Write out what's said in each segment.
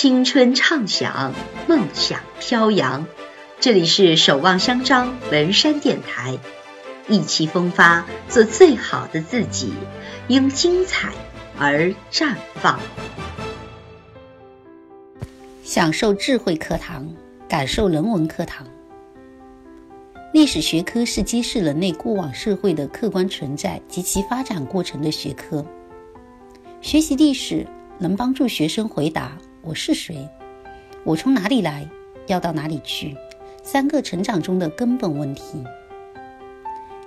青春畅想，梦想飘扬。这里是守望相张文山电台，意气风发，做最好的自己，因精彩而绽放。享受智慧课堂，感受人文课堂。历史学科是揭示人类过往社会的客观存在及其发展过程的学科。学习历史能帮助学生回答。我是谁？我从哪里来？要到哪里去？三个成长中的根本问题。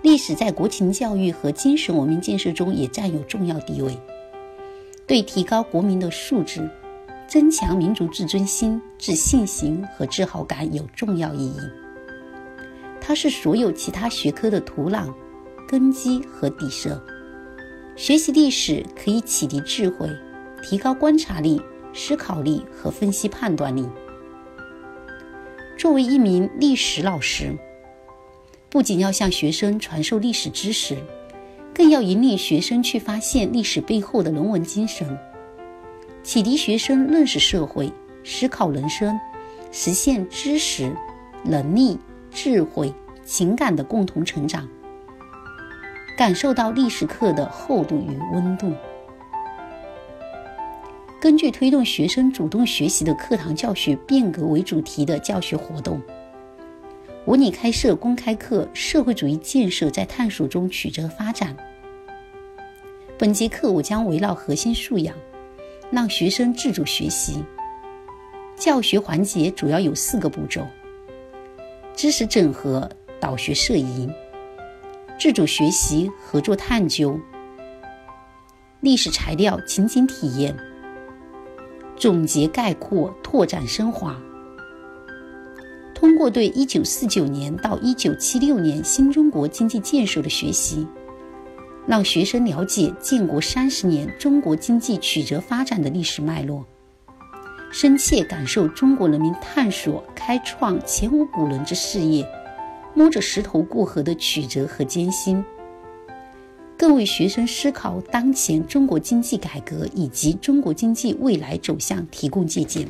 历史在国情教育和精神文明建设中也占有重要地位，对提高国民的素质、增强民族自尊心、自信心和自豪感有重要意义。它是所有其他学科的土壤、根基和底色。学习历史可以启迪智慧，提高观察力。思考力和分析判断力。作为一名历史老师，不仅要向学生传授历史知识，更要引领学生去发现历史背后的人文精神，启迪学生认识社会、思考人生，实现知识、能力、智慧、情感的共同成长，感受到历史课的厚度与温度。根据推动学生主动学习的课堂教学变革为主题的教学活动，我拟开设公开课《社会主义建设在探索中曲折发展》。本节课我将围绕核心素养，让学生自主学习。教学环节主要有四个步骤：知识整合、导学摄移、自主学习、合作探究、历史材料情景体验。总结概括，拓展升华。通过对1949年到1976年新中国经济建设的学习，让学生了解建国三十年中国经济曲折发展的历史脉络，深切感受中国人民探索开创前无古人之事业，摸着石头过河的曲折和艰辛。更为学生思考当前中国经济改革以及中国经济未来走向提供借鉴。